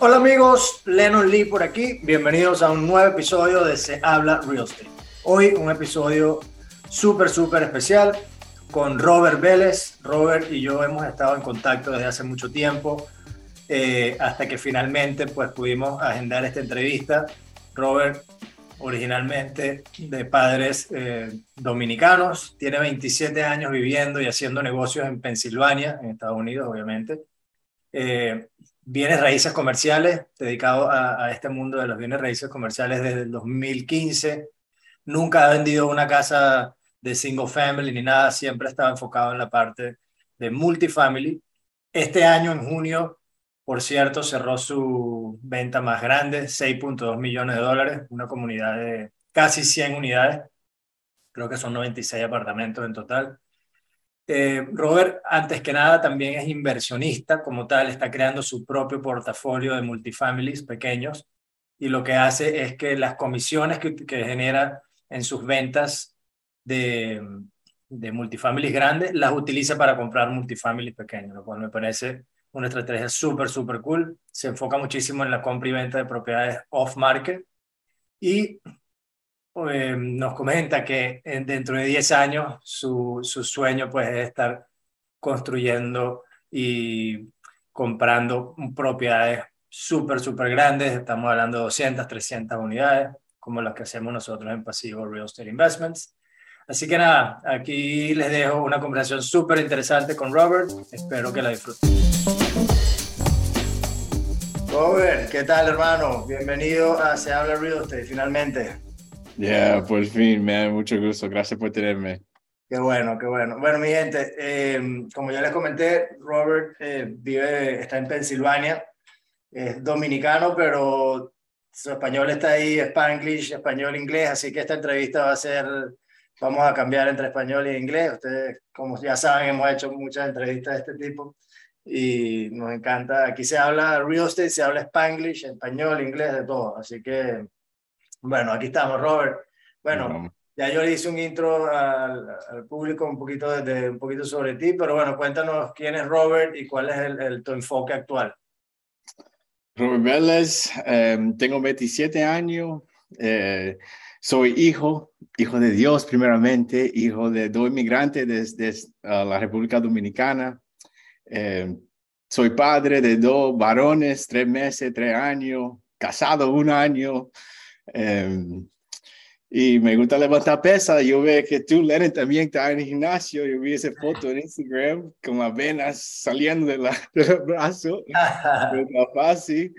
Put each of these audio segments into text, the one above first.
Hola amigos, Lennon Lee por aquí. Bienvenidos a un nuevo episodio de Se habla real estate. Hoy un episodio súper, súper especial con Robert Vélez. Robert y yo hemos estado en contacto desde hace mucho tiempo eh, hasta que finalmente pues pudimos agendar esta entrevista. Robert originalmente de padres eh, dominicanos, tiene 27 años viviendo y haciendo negocios en Pensilvania, en Estados Unidos, obviamente. Eh, bienes raíces comerciales, dedicado a, a, este mundo de los bienes raíces comerciales desde el 2015. Nunca ha vendido una casa de single family ni nada, siempre estaba enfocado en la parte de multifamily. Este año, en junio, por cierto, cerró su venta más grande, 6.2 millones de dólares, una comunidad de casi 100 unidades, creo que son 96 apartamentos en total. Eh, Robert, antes que nada, también es inversionista como tal, está creando su propio portafolio de multifamilies pequeños y lo que hace es que las comisiones que, genera en sus ventas de, de multifamilies grandes las utiliza para comprar multifamilies pequeños, lo cual me parece una estrategia súper, súper cool. Se enfoca muchísimo en la compra y venta de propiedades off-market y eh, nos comenta que dentro de 10 años su, su sueño pues, es estar construyendo y comprando propiedades súper, súper grandes. Estamos hablando de 200, 300 unidades, como las que hacemos nosotros en Pasivo Real Estate Investments. Así que nada, aquí les dejo una conversación súper interesante con Robert. Espero que la disfruten. Robert, ¿qué tal, hermano? Bienvenido a Se Habla Real Estate, finalmente. Yeah, por fin, me da mucho gusto. Gracias por tenerme. Qué bueno, qué bueno. Bueno, mi gente, eh, como ya les comenté, Robert eh, vive, está en Pensilvania, es dominicano, pero su español está ahí, spanglish, español, inglés, así que esta entrevista va a ser Vamos a cambiar entre español e inglés. Ustedes, como ya saben, hemos hecho muchas entrevistas de este tipo y nos encanta. Aquí se habla real estate, se habla spanglish, español, inglés, de todo. Así que, bueno, aquí estamos, Robert. Bueno, ya yo le hice un intro al, al, público un poquito, de, un poquito sobre ti, pero bueno, cuéntanos quién es Robert y cuál es el, el tu enfoque actual. Robert Vélez, eh, tengo 27 años. Eh, soy hijo, hijo de Dios primeramente, hijo de dos inmigrantes desde uh, la República Dominicana. Eh, soy padre de dos varones, tres meses, tres años, casado un año. Eh, y me gusta levantar pesas. Yo veo que tú, Lennon, también estás en el gimnasio. Yo vi esa foto en Instagram con las venas saliendo de del brazo. es fácil.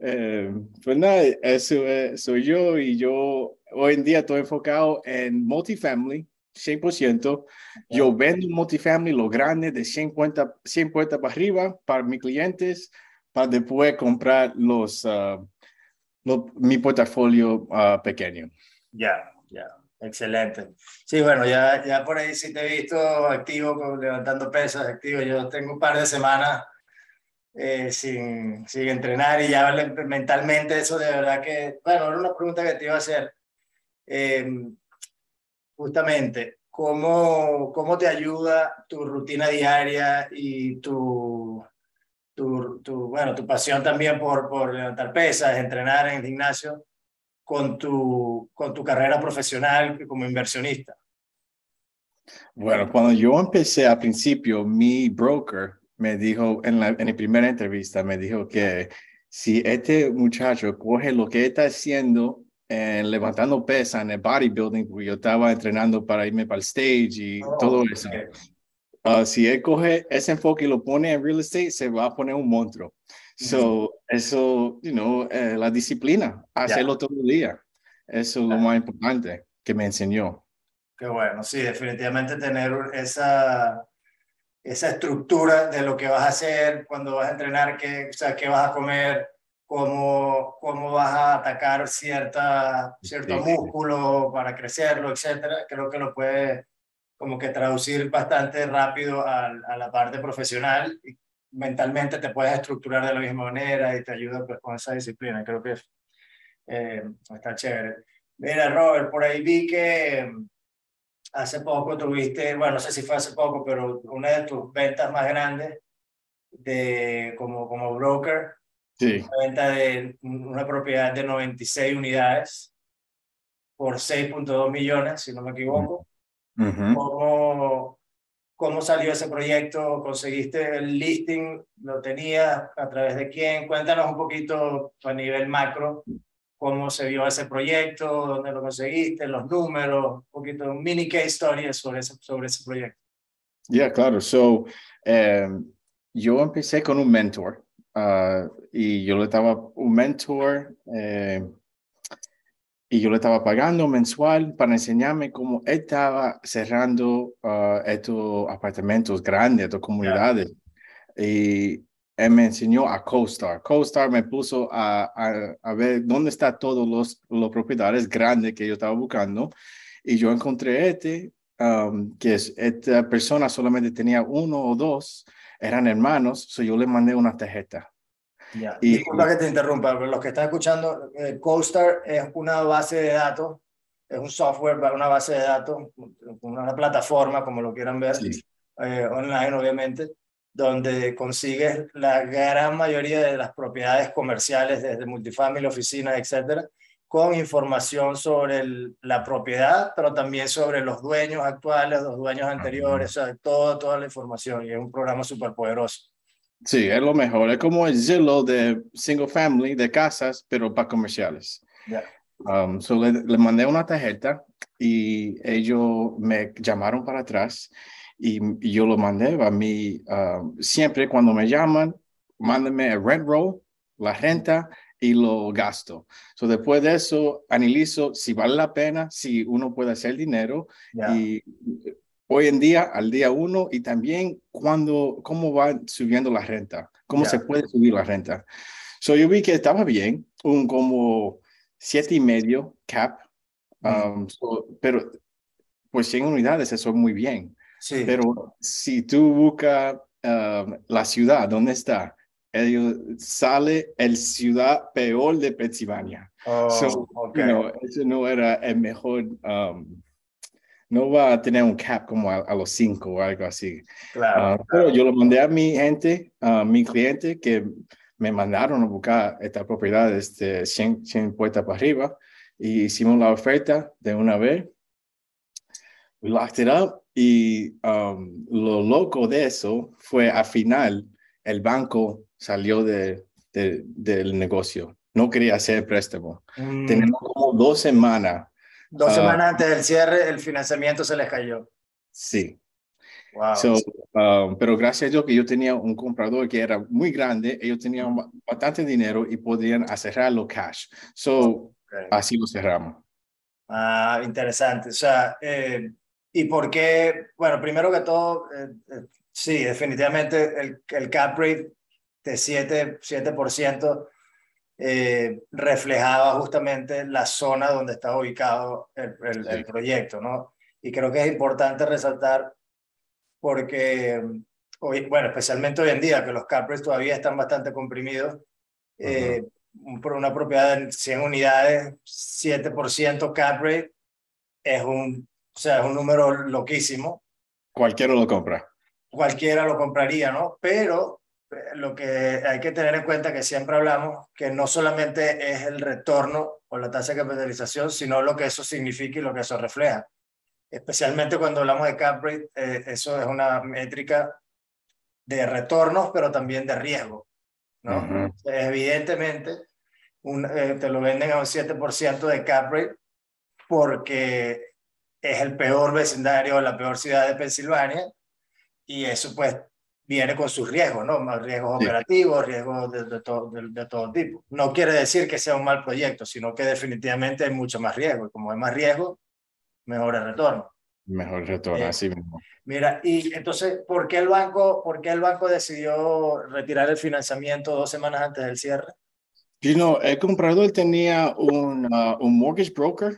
Eh, pues nada, eso soy yo y yo hoy en día estoy enfocado en multifamily, 100%. Yo vendo multifamily, lo grande, de 100 puertas, 100 puertas para arriba, para mis clientes, para después comprar los, uh, lo, mi portafolio uh, pequeño. Ya, ya. Excelente. Sí, bueno, ya, ya por ahí sí te he visto activo, levantando pesas, activo. Yo tengo un par de semanas eh, sin, sin entrenar y ya mentalmente eso de verdad que, bueno, era una pregunta que te iba a hacer. Eh, justamente, ¿cómo, ¿cómo te ayuda tu rutina diaria y tu, tu, tu, bueno, tu pasión también por, por levantar pesas, entrenar en el gimnasio con tu, con tu carrera profesional como inversionista? Bueno, cuando yo empecé al principio, mi broker me dijo en la, en la primera entrevista, me dijo que si este muchacho coge lo que está haciendo en levantando pesas en el bodybuilding, porque yo estaba entrenando para irme para el stage y oh, todo eso. Okay. Uh, si él coge ese enfoque y lo pone en real estate, se va a poner un monstruo. So, eso, you know, eh, la disciplina, hacerlo yeah. todo el día. Eso es lo más importante que me enseñó. Qué bueno, sí, definitivamente tener esa, esa estructura de lo que vas a hacer cuando vas a entrenar, qué, o sea, qué vas a comer, cómo, cómo vas a atacar cierta, cierto músculo para crecerlo, etcétera. Creo que lo puedes como que traducir bastante rápido a, a, la parte profesional y mentalmente te puedes estructurar de la misma manera y te ayuda pues, con esa disciplina. Creo que eh, está chévere. Mira, Robert, por ahí vi que hace poco tuviste, bueno, no sé si fue hace poco, pero una de tus ventas más grandes de, como, como broker Sí. Una venta de una propiedad de 96 unidades por 6.2 millones, si no me equivoco. ¿Cómo, ¿Cómo salió ese proyecto? ¿Conseguiste el listing? ¿Lo tenías? ¿A través de quién? Cuéntanos un poquito a nivel macro cómo se vio ese proyecto, dónde lo conseguiste, los números, un poquito, un mini case story sobre ese, sobre ese proyecto. Ya, claro. So, um, yo empecé con un mentor uh, y yo le estaba un mentor eh, y yo le estaba pagando mensual para enseñarme cómo él estaba cerrando uh, estos apartamentos grandes, estas comunidades. Y él me enseñó a CoStar. CoStar me puso a, a, a ver dónde están todos los, los propiedades grandes que yo estaba buscando. Y yo encontré este, um, que es, esta persona solamente tenía uno o dos, eran hermanos, so yo le mandé una tarjeta. Ya. Y, Disculpa que te interrumpa, pero los que están escuchando, eh, CoStar es una base de datos, es un software para una base de datos, una plataforma, como lo quieran ver, Sí. eh, online obviamente, donde consigues la gran mayoría de las propiedades comerciales, desde multifamily, oficinas, etcétera, con información sobre el- la propiedad, pero también sobre los dueños actuales, los dueños anteriores, o sea, todo, toda la información. Y es un programa súper poderoso. Sí, es lo mejor. Es como el Zillow de single family, de casas, pero para comerciales. Ya. Um, so le, le mandé una tarjeta y ellos me llamaron para atrás y, y yo lo mandé a mí. um, siempre cuando me llaman, mándenme el rent roll, la renta y lo gasto. So después de eso, analizo si vale la pena, si uno puede hacer dinero Ya. y hoy en día, al día uno, y también cuando, cómo va subiendo la renta, cómo Ya. se puede subir la renta. So yo vi que estaba bien, un como siete y medio cap, um, so- pero pues 100 unidades, eso es muy bien. Sí. Pero si tú buscas um, la ciudad, ¿dónde está? Ellos, sale el ciudad peor de Pensilvania. Oh, So, ok. you know, eso no era el mejor, um, no va a tener un cap como a, a los cinco o algo así. Claro, Ah, pero yo lo mandé a mi gente, a mi cliente, que me mandaron a buscar esta propiedad de 100, 100 puertas para arriba y hicimos la oferta de una vez. We locked it up y um, lo loco de eso fue al final el banco salió de, de- del negocio. No quería hacer préstamo. Mm, Tenemos como dos semanas. Dos ah, semanas antes del cierre, el financiamiento se les cayó. Sí. Wow. So, um, pero gracias a Dios que yo tenía un comprador que era muy grande, ellos tenían ba- bastante dinero y podían cerrarlo cash. So, Ok. así lo cerramos. Ah, interesante. O sea, eh, ¿y por qué? Bueno, primero que todo, eh, eh, sí, definitivamente el, el cap rate de 7, 7% eh, reflejaba justamente la zona donde estaba ubicado el, el- el Sí. proyecto, ¿no? Y creo que es importante resaltar porque, hoy, bueno, especialmente hoy en día, que los cap rates todavía están bastante comprimidos, eh, un- por una propiedad de 100 unidades, 7% cap rate, es un, o sea, es un número loquísimo. Cualquiera lo compra. Cualquiera lo compraría, ¿no? Pero lo que hay que tener en cuenta que siempre hablamos que no solamente es el retorno o la tasa de capitalización, sino lo que eso significa y lo que eso refleja. Especialmente cuando hablamos de cap rate, eh, eso es una métrica de retornos, pero también de riesgo, ¿no? Ujú. Evidentemente, un, eh, te lo venden a un 7% de cap rate porque es el peor vecindario, la peor ciudad de Pensilvania, y eso pues viene con sus riesgos, ¿no? Riesgos Sí. operativos, riesgos de, de todo, de, de todo tipo. No quiere decir que sea un mal proyecto, sino que definitivamente hay mucho más riesgo, y como hay más riesgo, mejor el retorno. Mejor retorno, Eh, así mismo. Mira, y entonces, ¿por qué el banco, por qué el banco decidió retirar el financiamiento dos semanas antes del cierre? You know, el comprador tenía un, uh, un mortgage broker,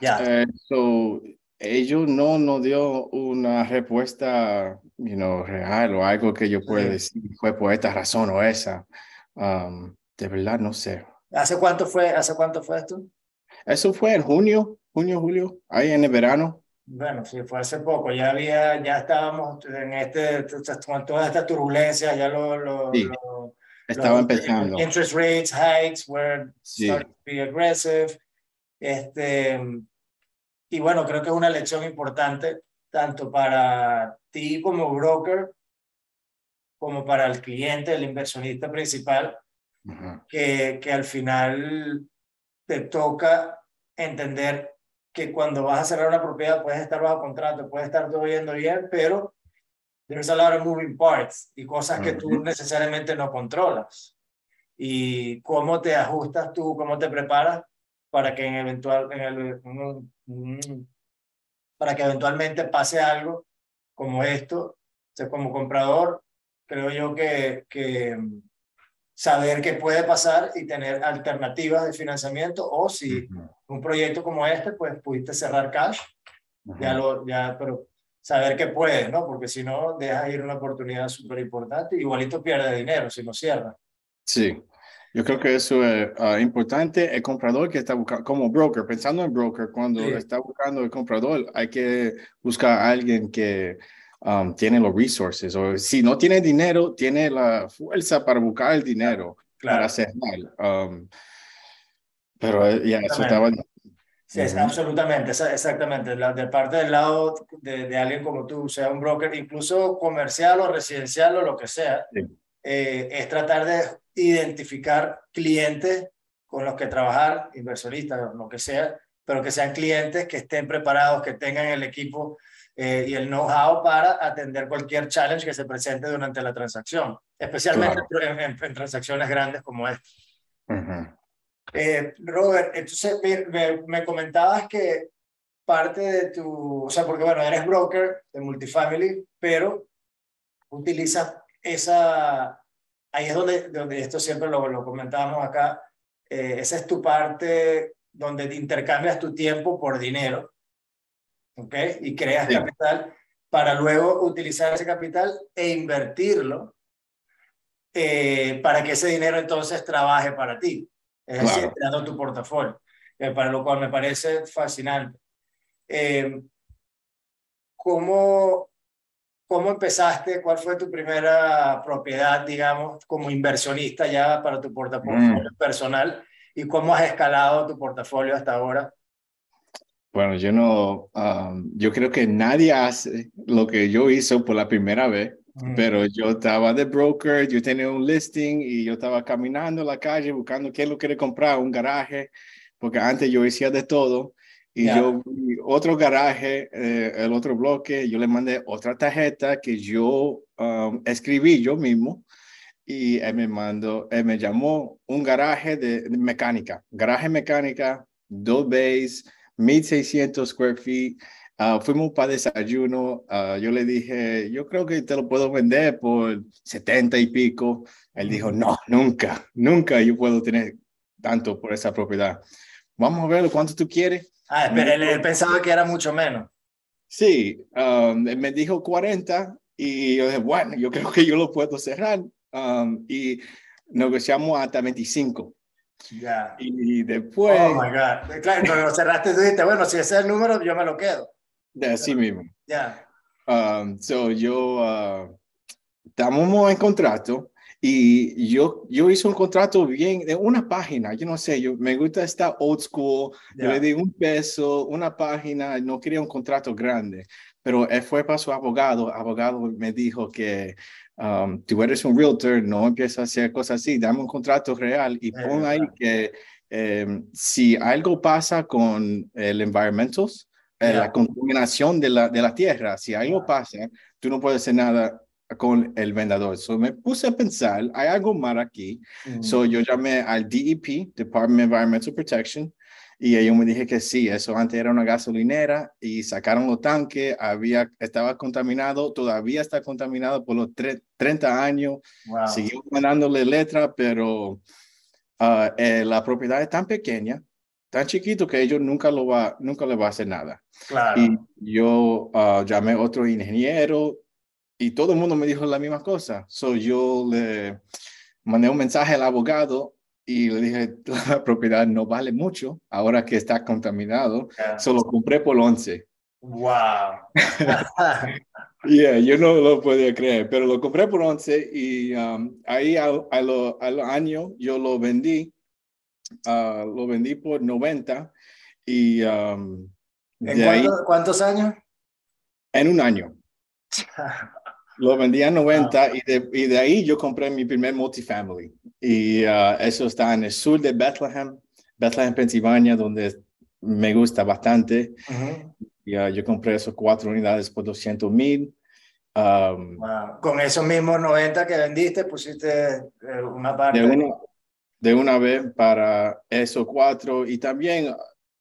Ya, eh, so ellos no nos dio una respuesta, you know, real o algo que yo pueda Sí. decir fue por esta razón o esa. Um, de verdad, no sé. ¿hace cuánto fue, hace cuánto fue esto? Eso fue en junio, junio, julio, ahí en el verano. Bueno, sí, fue hace poco, ya había, ya estábamos en este, con toda esta turbulencia, ya lo, lo, Sí, lo- Estaba los empezando. Interest rates, hikes were Sí. starting to be aggressive. Este, y bueno, creo que es una lección importante tanto para ti como broker, como para el cliente, el inversionista principal, que, que al final te toca entender que cuando vas a cerrar una propiedad puedes estar bajo contrato, puede estar todo yendo bien, pero there's a lot of moving parts y cosas que tú necesariamente no controlas. Y cómo te ajustas tú, cómo te preparas para que en eventual, en el, mm, para que eventualmente pase algo como esto. O sea, como comprador, creo yo que, que mm, saber qué puede pasar y tener alternativas de financiamiento o si un proyecto como este, pues pudiste cerrar cash, ya lo, ya, pero saber que puedes, ¿no? Porque si no, dejas ir una oportunidad súper importante, igualito pierdes dinero si no cierras. Sí, yo creo que eso es ah, importante. El comprador que está buscando, como broker, pensando en broker, cuando Sí. está buscando el comprador, hay que buscar a alguien que um, tiene los resources, o si no tiene dinero, tiene la fuerza para buscar el dinero para cerrar. Um, pero eh, ya, eso estaba. Sí, es- Ujú. absolutamente, esa- exactamente. La, de parte del lado de, de alguien como tú, sea un broker, incluso comercial o residencial o lo que sea, Sí. eh, es tratar de identificar clientes con los que trabajar, inversionistas lo que sea, pero que sean clientes que estén preparados, que tengan el equipo eh, y el know-how para atender cualquier challenge que se presente durante la transacción, especialmente en, en- en transacciones grandes como esta. Ujú. Eh, Robert, entonces me, me- me comentabas que parte de tu, o sea, porque bueno, eres broker de multifamily, pero utilizas esa, ahí es donde, donde esto siempre lo, lo comentábamos acá, eh, esa es tu parte donde te intercambias tu tiempo por dinero, ¿ok? Y creas Sí. capital para luego utilizar ese capital e invertirlo eh, para que ese dinero entonces trabaje para ti. Es decir, creando tu portafolio, eh, para lo cual me parece fascinante. Eh, ¿cómo, ¿Cómo empezaste? ¿Cuál fue tu primera propiedad, digamos, como inversionista ya para tu portafolio personal? ¿Y cómo has escalado tu portafolio hasta ahora? Bueno, yo no, um, yo creo que nadie hace lo que yo hice por la primera vez, Mm. pero yo estaba de broker, yo tenía un listing y yo estaba caminando en la calle buscando qué lo quiere comprar, un garaje, porque antes yo hacía de todo y Ya. yo vi otro garaje, eh, el otro bloque, yo le mandé otra tarjeta que yo um, escribí yo mismo y él me mandó, él me llamó un garaje de, de mecánica, garaje mecánica, dos bays, 1600 square feet. Ah, fuimos para desayuno. ah, yo le dije, yo creo que te lo puedo vender por 70 y pico. Él dijo, no, nunca, nunca yo puedo tener tanto por esa propiedad. Vamos a ver cuánto tú quieres. Ah, pero él, él pensaba que era mucho menos. Sí, um, me dijo 40 y yo dije, bueno, yo creo que yo lo puedo cerrar. Um, y negociamos hasta 25. Ya. Y después, Oh my God. Claro, cuando lo cerraste, tú dijiste, bueno, si ese es el número, yo me lo quedo. de así mismo. Ya. Um, so yo, uh, estamos en contrato y yo, yo hice un contrato bien, de una página, yo no sé, yo me gusta estar old school, yo le di un peso, una página, no quería un contrato grande, pero él fue para su abogado, abogado me dijo que um, tú eres un realtor, no empiezas a hacer cosas así, dame un contrato real y pon ahí que em, si algo pasa con el environmentals, eh, la contaminación de la, de la tierra, si algo pasa, tú no puedes hacer nada con el vendedor. So me puse a pensar, hay algo mal aquí. So yo llamé al DEP, Department of Environmental Protection, y ellos me dije que sí, eso antes era una gasolinera y sacaron los tanques, había, estaba contaminado, todavía está contaminado por los 30 años. Wow. Seguimos mandándole letra, pero uh, eh, la propiedad es tan pequeña, tan chiquito que ellos nunca lo va, nunca le va a hacer nada. Claro. Y yo uh, llamé a otro ingeniero y todo el mundo me dijo la misma cosa. So yo le mandé un mensaje al abogado y le dije, la propiedad no vale mucho ahora que está contaminado. Solo compré por 11. ¡Wow! yeah, yo no lo podía creer, pero lo compré por 11 y um, ahí al, al, año yo lo vendí. Uh, lo vendí por 90 y... Um, ¿En cuánto, cuántos años? En un año. Lo vendí a 90 y, de, y, de, ahí yo compré mi primer multifamily. Y uh, eso está en el sur de Bethlehem, Bethlehem, Pensilvania, donde me gusta bastante. Uh -huh. y, uh, yo compré esos cuatro unidades por 200 mil. Um, wow. Con esos mismos 90 que vendiste, pusiste eh, una parte. De una, de una vez para esos cuatro. Y también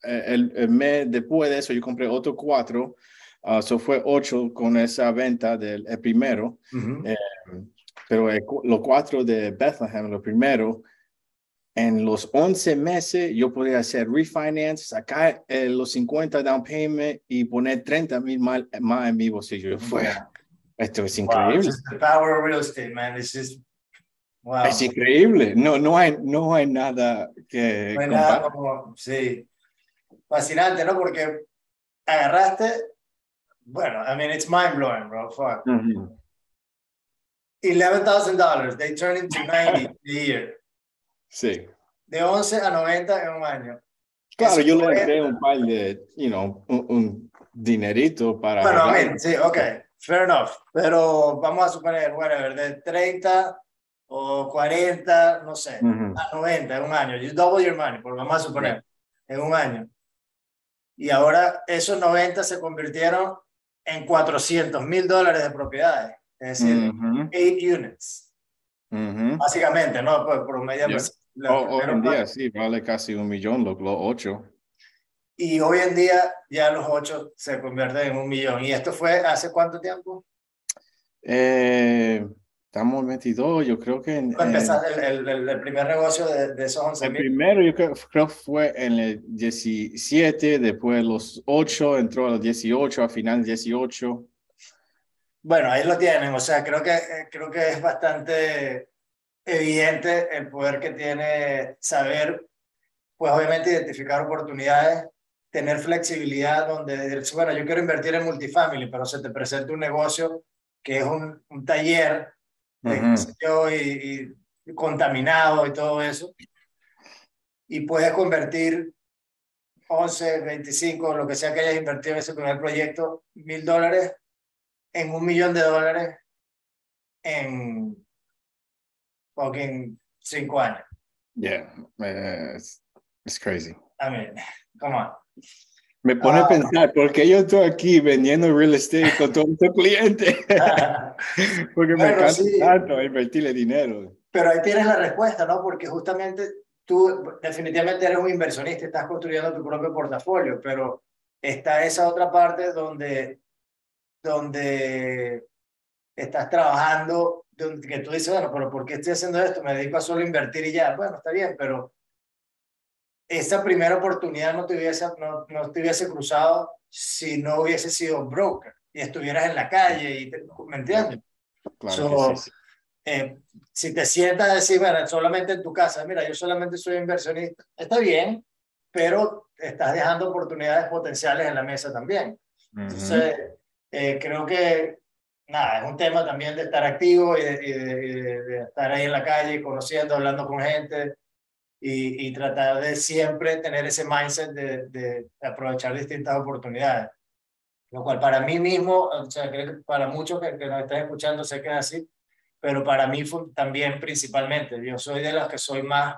eh, el, el mes después de eso, yo compré otros cuatro. Uh, so fue ocho con esa venta del el primero, uh -huh. eh, pero el, los cuatro de Bethlehem, lo primero, en los 11 meses yo podía hacer refinance, sacar eh, los 50 down payment y poner 30 mil más, más, en mi bolsillo. Fue, esto es increíble. Wow, the power of real estate, man. It's just, wow. Es increíble. No, no, hay, no hay nada que... No hay nada como, sí. Fascinante, ¿no? Porque agarraste bueno, I mean, it's mind blowing, bro. Fuck. Mm -hmm. $11,000. They turn into 90 a year. Sí. De 11 a 90 en un año. Claro, Eso yo le entré un par de, you know, un, un dinerito para. Bueno, I mean, sí, ok, fair enough. Pero vamos a suponer, whatever, de 30 o 40, no sé, mm -hmm. a 90 en un año. You double your money, porque vamos a suponer, sí. en un año. Y ahora esos 90 se convirtieron en 400 mil dólares de propiedades, es decir, uh -huh. eight units. Uh -huh. Básicamente, ¿no? Por, por media yeah. Hoy en día sí, vale casi un millón los, los ocho. Y hoy en día ya los ocho se convierten en un millón. ¿Y esto fue hace cuánto tiempo? Eh, estamos en 22, yo creo que... En, empezaste el, el, el, primer negocio de, de esos 11 El primero yo creo, creo, fue en el 17, después los 8, entró a los 18, a final 18. Bueno, ahí lo tienen, o sea, creo que, creo que es bastante evidente el poder que tiene saber, pues obviamente identificar oportunidades, tener flexibilidad donde, bueno, yo quiero invertir en multifamily, pero se te presenta un negocio que es un, un taller uh -huh. y, y, contaminado y todo eso. Y puedes convertir 11, 25, lo que sea que hayas invertido en ese primer proyecto, mil dólares en un millón de dólares en fucking cinco años. Yeah, it's, it's crazy. I mean, come on. Me pone a pensar, ¿por qué yo estoy aquí vendiendo real estate con todos estos clientes? Porque me encanta sí. tanto invertirle dinero. Pero ahí tienes la respuesta, ¿no? Porque justamente tú definitivamente eres un inversionista, estás construyendo tu propio portafolio, pero está esa otra parte donde, donde estás trabajando, donde, que tú dices, bueno, pero ¿por qué estoy haciendo esto? Me dedico a solo invertir y ya. Bueno, está bien, pero esa primera oportunidad no te hubiese, no, no te hubiese cruzado si no hubiese sido broker y estuvieras en la calle, y te, ¿me entiendes? Claro so, sí, sí. Eh, si te sientas a decir, bueno, solamente en tu casa, mira, yo solamente soy inversionista, está bien, pero estás dejando oportunidades potenciales en la mesa también. Uh -huh. Entonces, eh, creo que, nada, es un tema también de estar activo y de, y de, y de, de estar ahí en la calle, conociendo, hablando con gente, y, y, tratar de siempre tener ese mindset de, de, aprovechar distintas oportunidades. Lo cual para mí mismo, o sea, creo que para muchos que, que nos están escuchando sé que es así, pero para mí fue, también principalmente. Yo soy de los que soy más,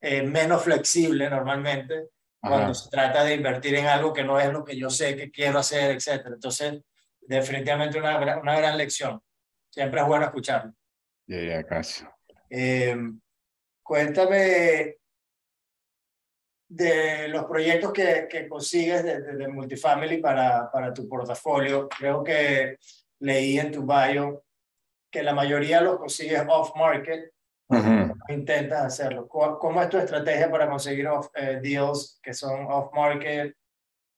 eh, menos flexible normalmente Ajá. cuando se trata de invertir en algo que no es lo que yo sé que quiero hacer, etc. Entonces, definitivamente una, una gran lección. Siempre es bueno escucharlo. Ya, ya, gracias. Eh, cuéntame de los proyectos que, que consigues de, de, de, multifamily para, para tu portafolio. Creo que leí en tu bio que la mayoría los consigues off-market. Uh -huh. Intentas hacerlo. ¿Cómo es tu estrategia para conseguir off, eh, deals que son off-market?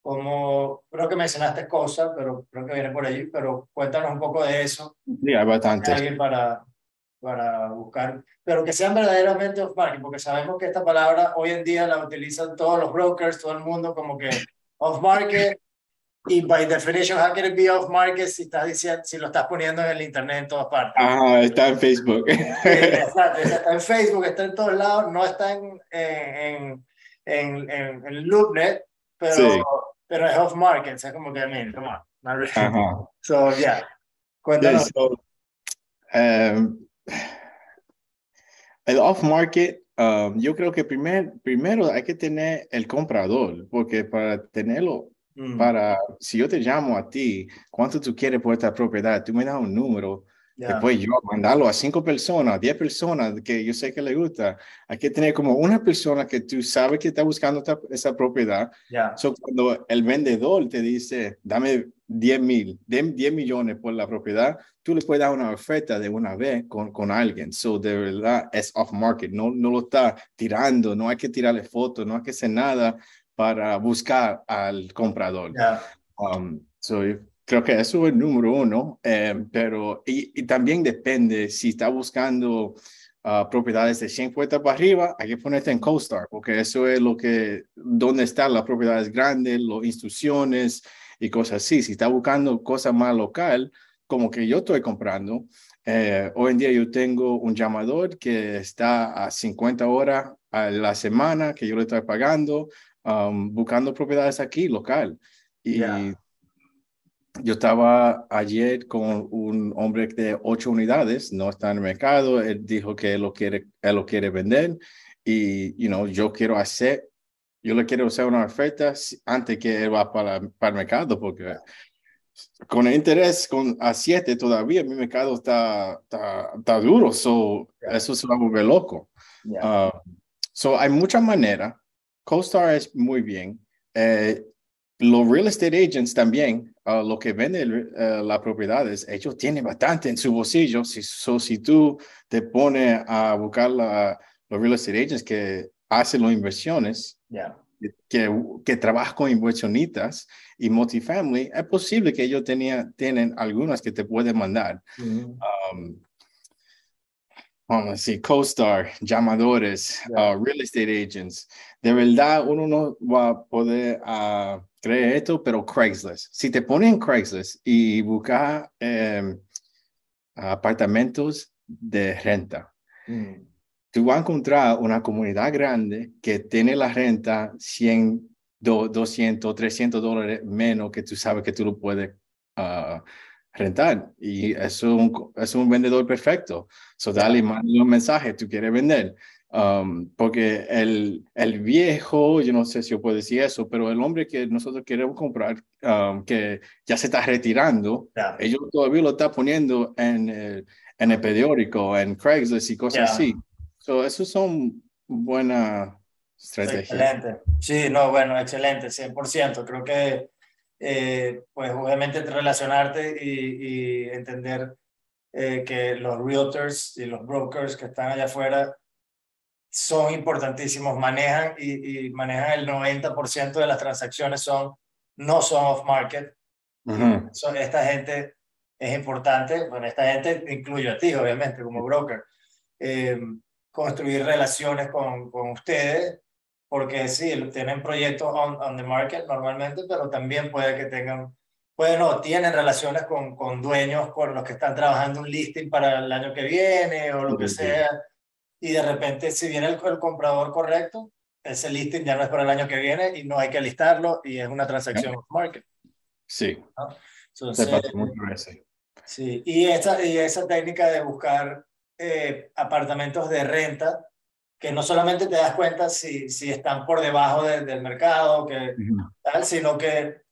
Como, creo que mencionaste cosas, pero creo que viene por allí, pero cuéntanos un poco de eso. Sí, hay bastante. Para, para buscar, pero que sean verdaderamente off-market, porque sabemos que esta palabra hoy en día la utilizan todos los brokers, todo el mundo como que off-market, y by definition, how can it be off-market si, estás diciendo, si lo estás poniendo en el internet en todas partes? Ah, está en Facebook. Exacto, está en Facebook, está en todos lados, no está en, en, en, en, en LoopNet, pero, sí. pero es off-market, o sea, como que, I mean, come on, not really. Ajá. So, yeah, cuéntanos. Yeah, so, um, el off-market, um, yo creo que primer, primero hay que tener el comprador, porque para tenerlo, mm. para, si yo te llamo a ti, ¿cuánto tú quieres por esta propiedad? Tú me das un número, yeah. después yo mandarlo a cinco personas, diez personas que yo sé que le gusta. Hay que tener como una persona que tú sabes que está buscando esta, esa propiedad. Yeah. So, cuando el vendedor te dice, dame 10 mil, 10 millones por la propiedad, tú le puedes dar una oferta de una vez con, con alguien. So, de verdad, es off market. No, no lo está tirando, no hay que tirarle fotos, no hay que hacer nada para buscar al comprador. Yeah. Um, so, creo que eso es el número uno, eh, pero y, y, también depende si está buscando uh, propiedades de 100 puertas para arriba, hay que ponerte en CoStar, porque eso es lo que, donde están las propiedades grandes, las instrucciones, y cosas así. Si está buscando cosas más local, como que yo estoy comprando, eh, hoy en día yo tengo un llamador que está a 50 horas a la semana que yo le estoy pagando, um, buscando propiedades aquí local. Y yeah. yo estaba ayer con un hombre de ocho unidades, no está en el mercado, él dijo que él lo quiere, él lo quiere vender y, you know, yo quiero hacer yo le quiero hacer una oferta antes que él va para, para el mercado, porque con el interés con a 7 todavía mi mercado está, está, está duro, so, Yeah. eso se va a volver loco. Yeah. Uh, so hay muchas maneras. CoStar es muy bien. Eh, los real estate agents también, uh, lo que venden uh, las propiedades, ellos tienen bastante en su bolsillo. Si, so, si tú te pones a buscar la, los real estate agents que hacen las inversiones, Yeah. que, que trabaja con inversionistas y multifamily, es posible que ellos tenía, tienen algunas que te pueden mandar. Mm -hmm. um, vamos a decir, CoStar, llamadores, Yeah. uh, real estate agents. De verdad, uno no va a poder uh, creer esto, pero Craigslist. Si te ponen en Craigslist y buscas um, apartamentos de renta, Mm. Tú vas a encontrar una comunidad grande que tiene la renta 100, 200, 300 dólares menos que tú sabes que tú lo puedes uh, rentar. Y es un, es un vendedor perfecto. So, dale, mándale un mensaje, tú quieres vender. Um, porque el, el viejo, yo no sé si yo puedo decir eso, pero el hombre que nosotros queremos comprar, um, que ya se está retirando, Yeah. ellos todavía lo están poniendo en el, en el periódico, en Craigslist y cosas Yeah. así. So, eso son buenas estrategias. Excelente. Sí, no, bueno, excelente, 100%. Creo que, eh, pues obviamente relacionarte y, y entender eh, que los realtors y los brokers que están allá afuera son importantísimos, manejan y, y manejan el 90% de las transacciones son, no son off-market. Ujú. Son, esta gente es importante, bueno, esta gente incluyo a ti, obviamente, como broker, eh, construir relaciones con, con ustedes, porque sí, tienen proyectos on, on, the market normalmente, pero también puede que tengan, pueden o tienen relaciones con, con dueños con los que están trabajando un listing para el año que viene o lo que sea, y de repente si viene el, el comprador correcto, ese listing ya no es para el año que viene y no hay que listarlo y es una transacción off market. Sí, Entonces, se pasa muchas veces. Sí, y esa, y esa técnica de buscar eh, apartamentos de renta, que no solamente te das cuenta si, si están por debajo de, del mercado, que, tal, sino que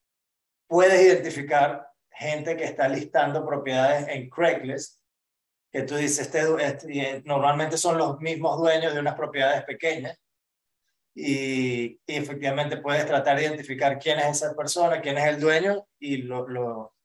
puedes identificar gente que está listando propiedades en Craigslist que tú dices, este, este normalmente son los mismos dueños de unas propiedades pequeñas y, efectivamente puedes tratar de identificar quién es esa persona, quién es el dueño y lo, lo,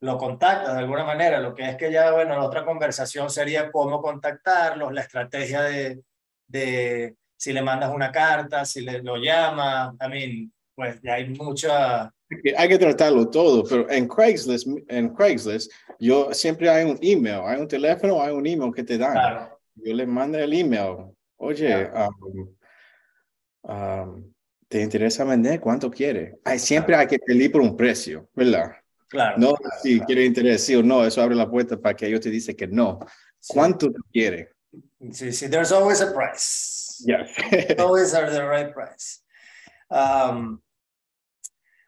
lo contactas de alguna manera. Lo que es que ya, bueno, la otra conversación sería cómo contactarlos, la estrategia de, de si le mandas una carta, si le, lo llama, I mean, pues ya hay mucha... Hay que tratarlo todo, pero en Craigslist, en Craigslist, yo siempre hay un email, hay un teléfono, hay un email que te dan. Yo le mando el email. Oye, um, um, ¿te interesa vender? ¿Cuánto quiere? Hay, siempre hay que pedir por un precio, ¿verdad? Claro. No, si quiere interés, sí o no, eso abre la puerta para que ellos te dicen que no. ¿Cuánto quiere? Sí, sí, there's always a price. Yes. always are the right price. Um,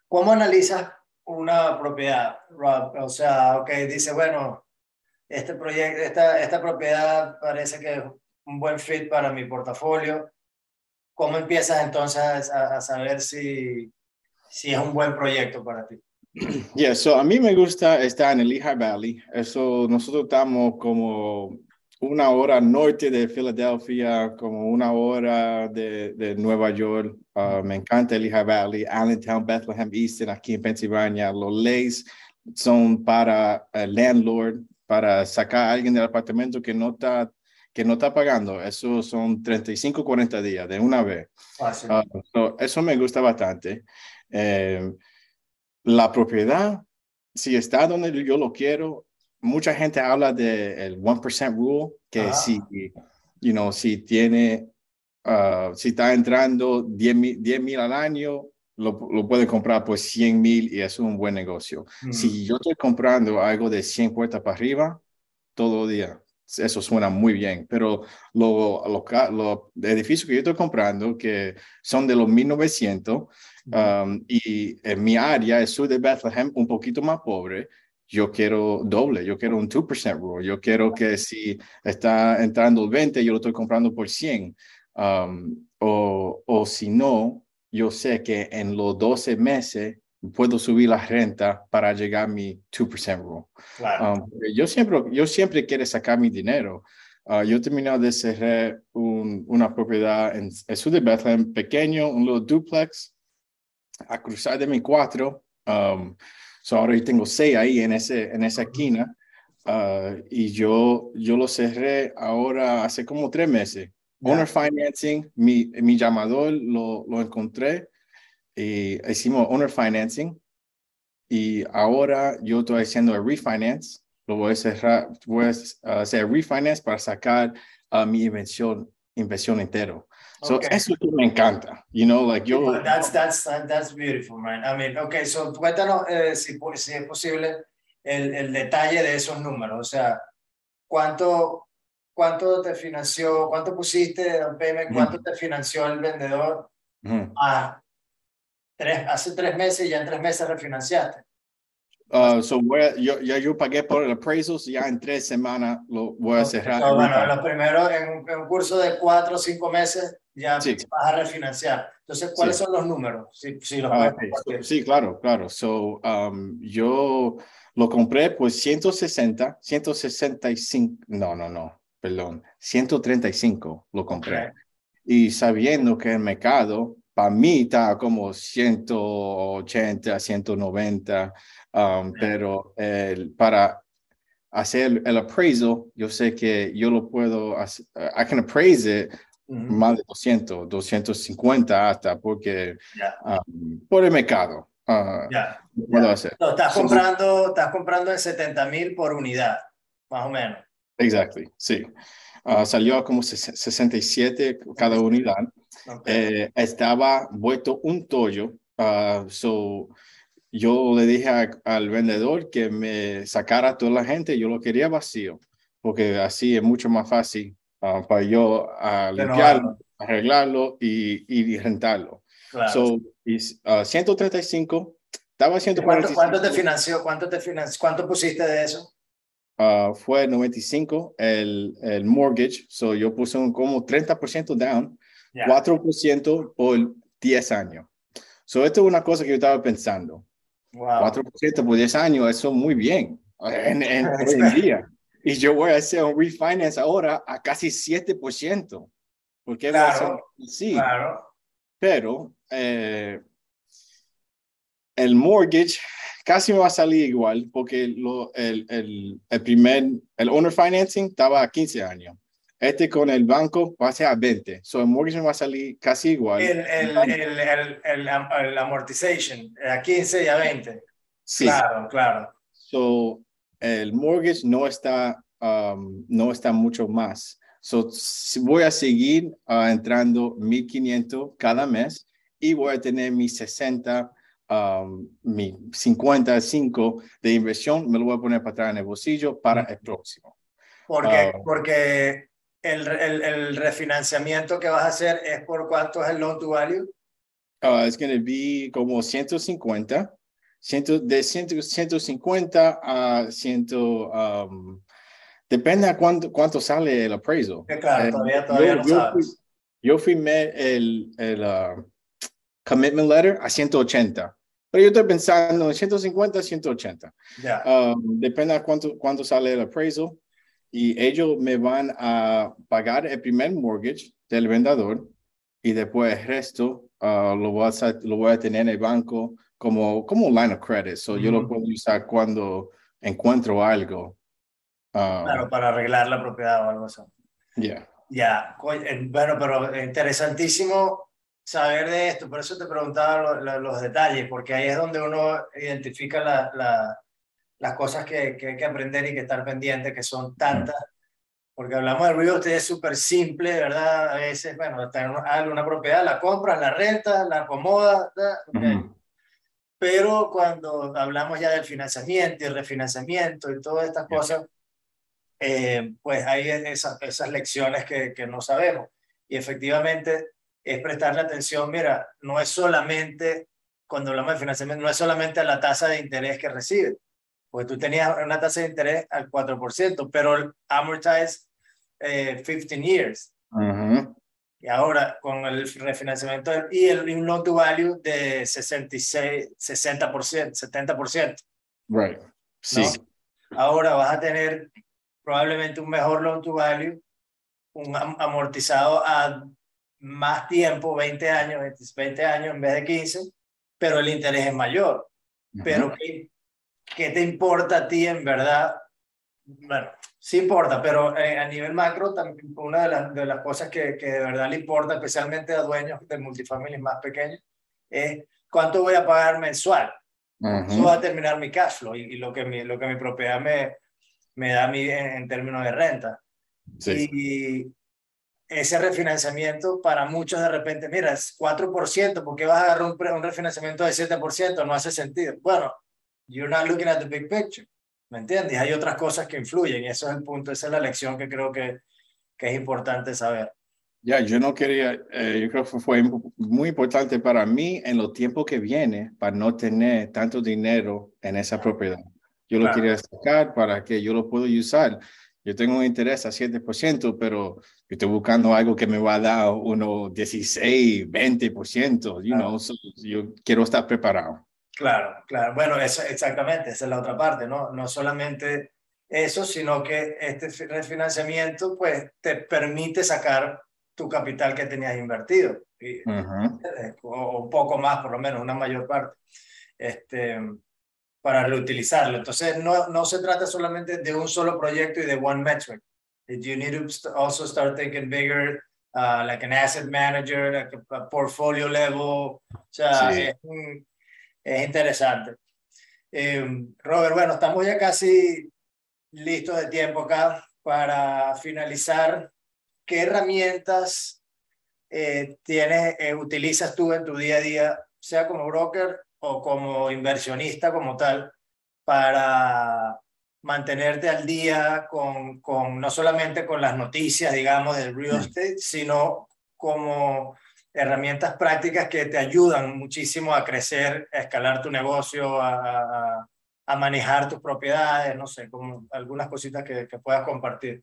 ¿Cómo analizas una propiedad, Rob? O sea, ok, dice, bueno, este proyecto, esta, esta propiedad parece que es un buen fit para mi portafolio. ¿Cómo empiezas entonces a, a saber si, si es un buen proyecto para ti? Yeah, so a mí me gusta estar en el Lehigh Valley. Eso, nosotros estamos como una hora norte de Filadelfia, como una hora de, de Nueva York. Uh, me encanta el Lehigh Valley, Allentown, Bethlehem, Easton, aquí en Pensilvania. Los leyes son para el landlord, para sacar a alguien del apartamento que no está que no está pagando, eso son 35, 40 días de una vez. Uh, eso me gusta bastante. Eh, la propiedad, si está donde yo lo quiero, mucha gente habla del 1% rule, que si, you know, si tiene, uh, si está entrando 10 mil al año, lo, lo, puede comprar por 100 mil y es un buen negocio. Si yo estoy comprando algo de 100 puertas para arriba, todo día, eso suena muy bien, pero los lo, lo, edificios que yo estoy comprando, que son de los 1900, um, y en mi área, el sur de Bethlehem, un poquito más pobre, yo quiero doble, yo quiero un 2% rule, yo quiero que si está entrando el 20, yo lo estoy comprando por 100, um, o, o si no, yo sé que en los 12 meses puedo subir la renta para llegar a mi 2% rule. Um, yo, siempre, yo siempre quiero sacar mi dinero. Uh, yo terminé de cerrar un, una propiedad en el sur de Bethlehem, pequeño, un little duplex, a cruzar de mi cuatro. Um, so ahora yo tengo seis ahí en, ese, en esa esquina. Uh, y yo, yo lo cerré ahora hace como tres meses. Owner financing, mi, mi llamador lo, lo encontré y hicimos owner financing y ahora yo estoy haciendo el refinance. Lo voy a cerrar, voy a hacer refinance para sacar uh, mi inversión, inversión entero. So okay. eso me encanta, you know, like yo. That's that's that's beautiful, man. I mean, okay, so cuéntanos eh, si, si es posible el, el detalle de esos números, o sea, cuánto cuánto te financió, cuánto pusiste de payment, cuánto mm. te financió el vendedor mm. Tres, hace tres meses y ya en tres meses refinanciaste. Uh, so yo, ya yo pagué por el appraisal, ya en tres semanas lo voy a cerrar. So, bueno, lo primero, en un, en un, curso de cuatro o cinco meses ya sí. vas a refinanciar. Entonces, ¿cuáles sí. son los números? Si, si los uh, okay. so, sí, claro, claro. So, um, yo lo compré por 160, 165, no, no, no, perdón, 135 lo compré. Okay. Y sabiendo que el mercado para mí está como 180, 190, um, pero el, para hacer el appraisal, yo sé que yo lo puedo hacer, I can appraise it uh -huh. más de 200, 250 hasta porque yeah. um, por el mercado. Uh, yeah. puedo yeah. hacer. No, estás, comprando, estás comprando en 70 mil por unidad, más o menos. Exactly, sí. Uh, salió como 67 cada unidad. Okay. Eh, estaba vuelto un tollo. Uh, so, yo le dije a, al vendedor que me sacara toda la gente. Yo lo quería vacío, porque así es mucho más fácil uh, para yo uh, limpiarlo, arreglarlo y, y rentarlo. Claro. So, y, 135, estaba 145. ¿Cuánto, ¿Cuánto, te financió? ¿Cuánto, te financió? ¿Cuánto pusiste de eso? Uh, fue 95 el, el mortgage, so yo puse un como 30% down, yeah. 4% por 10 años. So esto es una cosa que yo estaba pensando. Wow. 4% por 10 años, eso muy bien en, en, hoy en día. y yo voy a hacer un refinance ahora a casi 7%. Porque Claro, sí, Claro. pero eh, el mortgage casi me va a salir igual porque lo, el, el, el primer, el owner financing estaba a 15 años. Este con el banco va a ser a 20. So el mortgage va a salir casi igual. El, el, el, el, el, am- el amortization, a 15 y a 20. sí. Claro, claro. So el mortgage no está, um, no está mucho más. So voy a seguir ah, entrando 1500 cada mes y voy a tener mis 60, um, mi 55 de inversión, me lo voy a poner para atrás en el bolsillo para el próximo. Porque, Ah. porque el, el, el refinanciamiento que vas a hacer es por cuánto es el loan to value. Uh, it's going to be como 150, 100, de 100, 150 a 100, um, depende a cuánto, cuánto sale el appraisal. Que claro, Eh, todavía, todavía no yo, sabes. fui- yo firmé el, el uh, commitment letter a 180, pero yo estoy pensando en 150, 180. Ya. Um, depende a cuánto, cuánto sale el appraisal y ellos me van a pagar el primer mortgage del vendedor y después el resto uh, lo, voy a, lo voy a tener en el banco como, como line of credit. So yo lo puedo usar cuando encuentro algo. Um, Claro, para arreglar la propiedad o algo así. yeah. Ya, eh, bueno, pero interesantísimo saber de esto, por eso te preguntaba lo- lo- los detalles, porque ahí es donde uno identifica la- la- las cosas que, que hay que aprender y que estar pendiente, que son tantas, porque hablamos de real estate, es súper simple, ¿verdad? A veces, bueno, en una, una propiedad, la compras, la rentas, la acomodas, ¿verdad? Ok. Ujú. Pero cuando hablamos ya del financiamiento y refinanciamiento y todas estas cosas, eh, pues hay esas, esas lecciones que, que no sabemos. Y efectivamente es prestarle atención, mira, no es solamente, cuando hablamos de financiamiento, no es solamente a la tasa de interés que recibe, porque tú tenías una tasa de interés al 4%, pero amortize eh, 15 years. Ujú. Y ahora con el refinanciamiento y el y un loan to value de 66, 60%, 70%. Right. Sí. Ahora vas a tener probablemente un mejor loan to value, un am- amortizado a más tiempo, 20 años, 20 20 años en vez de 15, pero el interés es mayor. Ujú. Pero ¿qué, qué te importa a ti en verdad? Bueno, sí importa, pero eh, a nivel macro, también una de las, de las cosas que, que de verdad le importa, especialmente a dueños de multifamilias más pequeños, es cuánto voy a pagar mensual. Eso Ujú. va a terminar mi cash flow y, y lo, que mi, lo que mi propiedad me, me da a mí en, en términos de renta. Sí. Y ese refinanciamiento para muchos de repente, mira, es 4%, ¿por qué vas a agarrar un, un refinanciamiento de 7%? No hace sentido. Bueno, you're not looking at the big picture, ¿me entiendes? Hay otras cosas que influyen y eso es el punto, esa es la lección que creo que, que es importante saber. Ya, yo no quería, eh, yo creo que fue muy importante para mí en los tiempos que viene para no tener tanto dinero en esa propiedad. Yo lo Claro. quería sacar para que yo lo pueda usar. Yo tengo un interés a 7%, pero yo estoy buscando algo que me va a dar unos 16, 20%, you Claro. know, so yo quiero estar preparado. Claro, claro. Bueno, eso, exactamente, esa es la otra parte, ¿no? No solamente eso, sino que este fi- refinanciamiento, pues, te permite sacar tu capital que tenías invertido, y, Ujú. eh, o un poco más, por lo menos, una mayor parte, este, para reutilizarlo. Entonces, no, no se trata solamente de un solo proyecto y de one metric. You need to also start thinking bigger, uh, like an asset manager, like a, a portfolio level. O sea, Sí. es, un- es interesante. Eh, Robert, bueno, estamos ya casi listos de tiempo acá para finalizar. ¿Qué herramientas eh, tienes, eh, utilizas tú en tu día a día, sea como broker o como inversionista como tal, para mantenerte al día con, con no solamente con las noticias, digamos, del real estate, sino como herramientas prácticas que te ayudan muchísimo a crecer, a escalar tu negocio, a, a- a manejar tus propiedades, no sé, como algunas cositas que, que puedas compartir.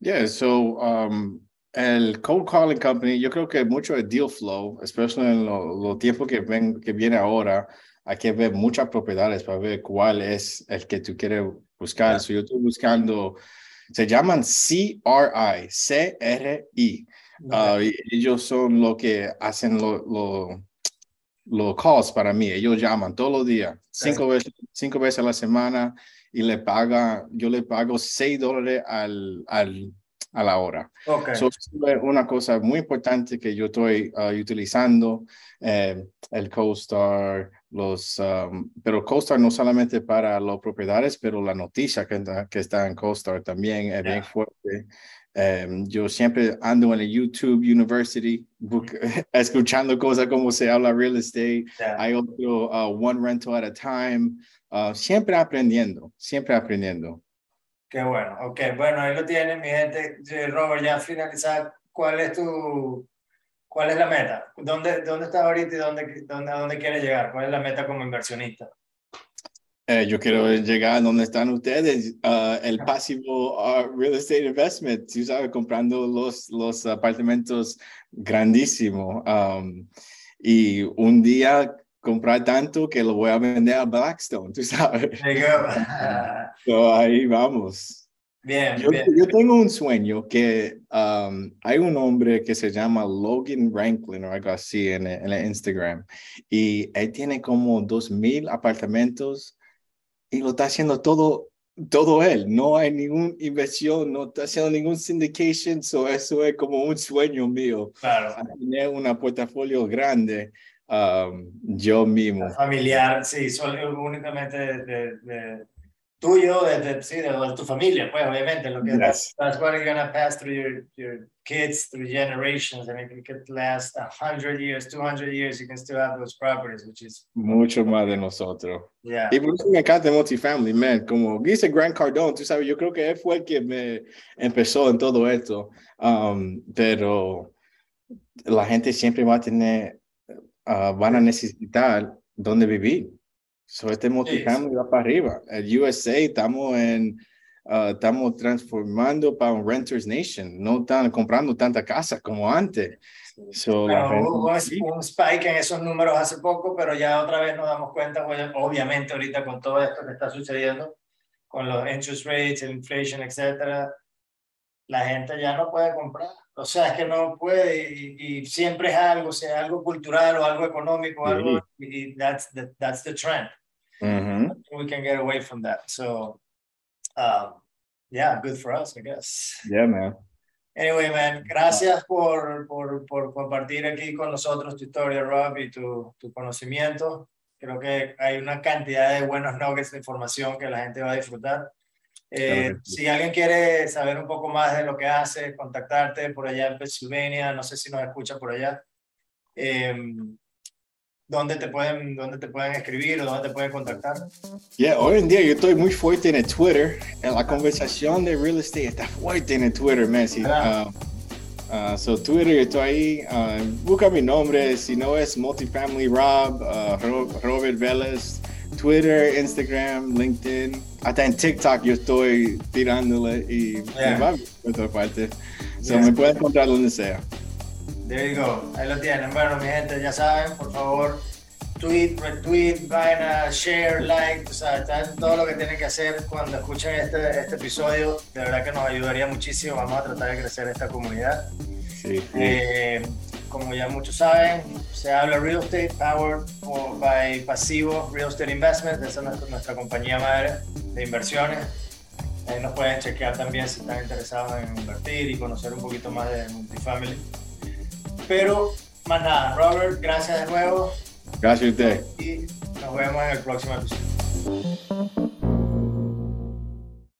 Yeah, so um, el cold calling company, yo creo que mucho de deal flow, especialmente en los lo tiempos que, ven, que viene ahora, hay que ver muchas propiedades para ver cuál es el que tú quieres buscar. yo estoy buscando, se llaman CRI, C-R-I. Ah, ellos son lo que hacen los lo, calls para mí. Ellos llaman todos los días, cinco, veces, cinco veces a la semana y le paga, yo le pago seis dólares al, al, a la hora. Okay. So, es una cosa muy importante que yo estoy uh, utilizando, eh, el CoStar, los, um, pero CoStar no solamente para los propiedades, pero la noticia que, que está en CoStar también es bien fuerte. Um, yo siempre ando en el YouTube University escuchando cosas como se habla real estate. Hay otro uh, One Rental at a Time. Uh, siempre aprendiendo, siempre aprendiendo. Qué bueno, ok, bueno, ahí lo tienen, mi gente. Robert, ya finalizar, ¿cuál es tu, cuál es la meta? ¿Dónde, dónde estás ahorita y dónde, dónde, a dónde quieres llegar? ¿Cuál es la meta como inversionista? Eh, yo quiero llegar a donde están ustedes, uh, el pasivo uh, real estate investment, si sabes, comprando los, los apartamentos grandísimos. Um, y un día comprar tanto que lo voy a vender a Blackstone, tú sabes. so, ahí vamos. Bien yo, bien, yo, tengo un sueño que um, hay un hombre que se llama Logan Ranklin o algo así en, en Instagram y él tiene como dos mil apartamentos y lo está haciendo todo todo él, no hay ninguna inversión, no está haciendo ningún syndication, so eso es como un sueño mío. Claro. Tener un portafolio grande um, yo mismo. Familiar, sí, solo únicamente de, de, tuyo, de, sí, de, tu familia, pues obviamente, lo que yes. that's, that's what you're gonna pass through your, your kids, through generations, and if it could last a hundred years, two hundred years, you can still have those properties, which is mucho más de nosotros. Yeah. Y por eso me encanta multifamily, man, como dice Grant Cardone, tú sabes, yo creo que él fue el que me empezó en todo esto, um, pero la gente siempre va a tener Uh, van a necesitar dónde vivir. So este multifamily sí. va para arriba. El USA estamos en uh, estamos transformando para un renters nation. No están comprando tanta casa como antes. So, bueno, hubo un spike en esos números hace poco, pero ya otra vez nos damos cuenta, pues, obviamente ahorita con todo esto que está sucediendo, con los interest rates, el inflation, etcétera, la gente ya no puede comprar. O sea, es que no puede y, y, siempre es algo, sea algo cultural o algo económico, Sí. algo, y that's the, that's the trend. Ujú. We can get away from that. So, um, yeah, good for us, I guess. Yeah, man. Anyway, man, gracias por, por, por compartir aquí con nosotros tu historia, Rob, y tu, tu conocimiento. Creo que hay una cantidad de buenos nuggets de información que la gente va a disfrutar. Eh, Claro. Si alguien quiere saber un poco más de lo que hace, contactarte por allá en Pennsylvania, no sé si nos escucha por allá, eh, ¿dónde, te pueden, ¿dónde te pueden escribir o dónde te pueden contactar? Yeah, hoy en día yo estoy muy fuerte en el Twitter. En la conversación de real estate está fuerte en el Twitter. Sí, Ah. uh, uh, so Twitter, yo estoy ahí. uh, busca mi nombre, si no es Multifamily Rob, uh, Ro- Robert Vélez. Twitter, Instagram, LinkedIn, hasta en TikTok yo estoy tirándole y Yeah. me va por otra parte. So Yeah. me pueden encontrar donde sea. There you go, ahí lo tienen. Bueno, mi gente, ya saben, por favor, tweet, retweet, vaina, share, like, o sea, todo lo que tienen que hacer cuando escuchen este, este episodio. De verdad que nos ayudaría muchísimo. Vamos a tratar de crecer esta comunidad. Sí, sí. Eh, como ya muchos saben, se habla Real Estate Powered by Pasivo Real Estate Investment. Esa es nuestra, nuestra compañía madre de inversiones. Ahí nos pueden chequear también si están interesados en invertir y conocer un poquito más de multifamily. Pero más nada, Robert, gracias de nuevo Gracias a usted. y nos vemos en el próximo episodio.